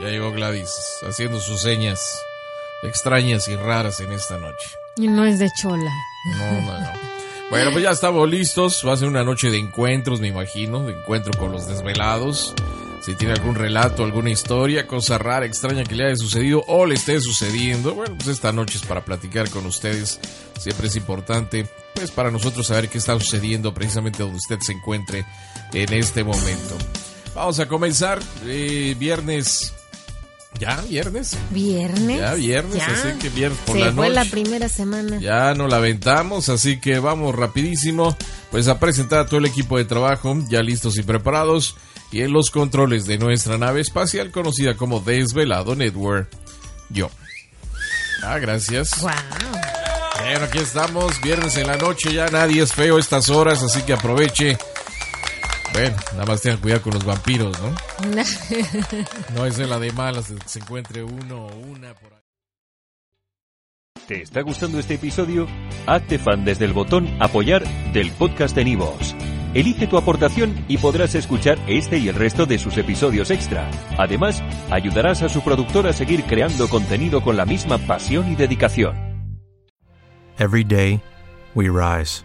Ya llegó Gladys haciendo sus señas extrañas y raras en esta noche. Y no es de chola. No, no, no. Bueno, pues ya estamos listos. Va a ser una noche de encuentros, me imagino, de encuentro con los desvelados. Si tiene algún relato, alguna historia, cosa rara, extraña que le haya sucedido o le esté sucediendo, bueno, pues esta noche es para platicar con ustedes. Siempre es importante, pues para nosotros saber qué está sucediendo precisamente donde usted se encuentre en este momento. Vamos a comenzar. Eh, viernes ya, viernes. Viernes. Ya, viernes, Ya. así que viernes por Se la fue noche. la primera semana. Ya nos la aventamos, así que vamos rapidísimo, pues a presentar a todo el equipo de trabajo, ya listos y preparados, y en los controles de nuestra nave espacial conocida como Desvelado Network. Yo. Ah, gracias. Wow. Bueno, aquí estamos, viernes en la noche, ya nadie es feo estas horas, así que aproveche. Bueno, nada más tengan cuidado con los vampiros, ¿no? No es la de malas, que se encuentre uno o una por ahí. ¿Te está gustando este episodio? Hazte fan desde el botón Apoyar del podcast de Nivos. Elige tu aportación y podrás escuchar este y el resto de sus episodios extra. Además, ayudarás a su productor a seguir creando contenido con la misma pasión y dedicación. Every day, we rise,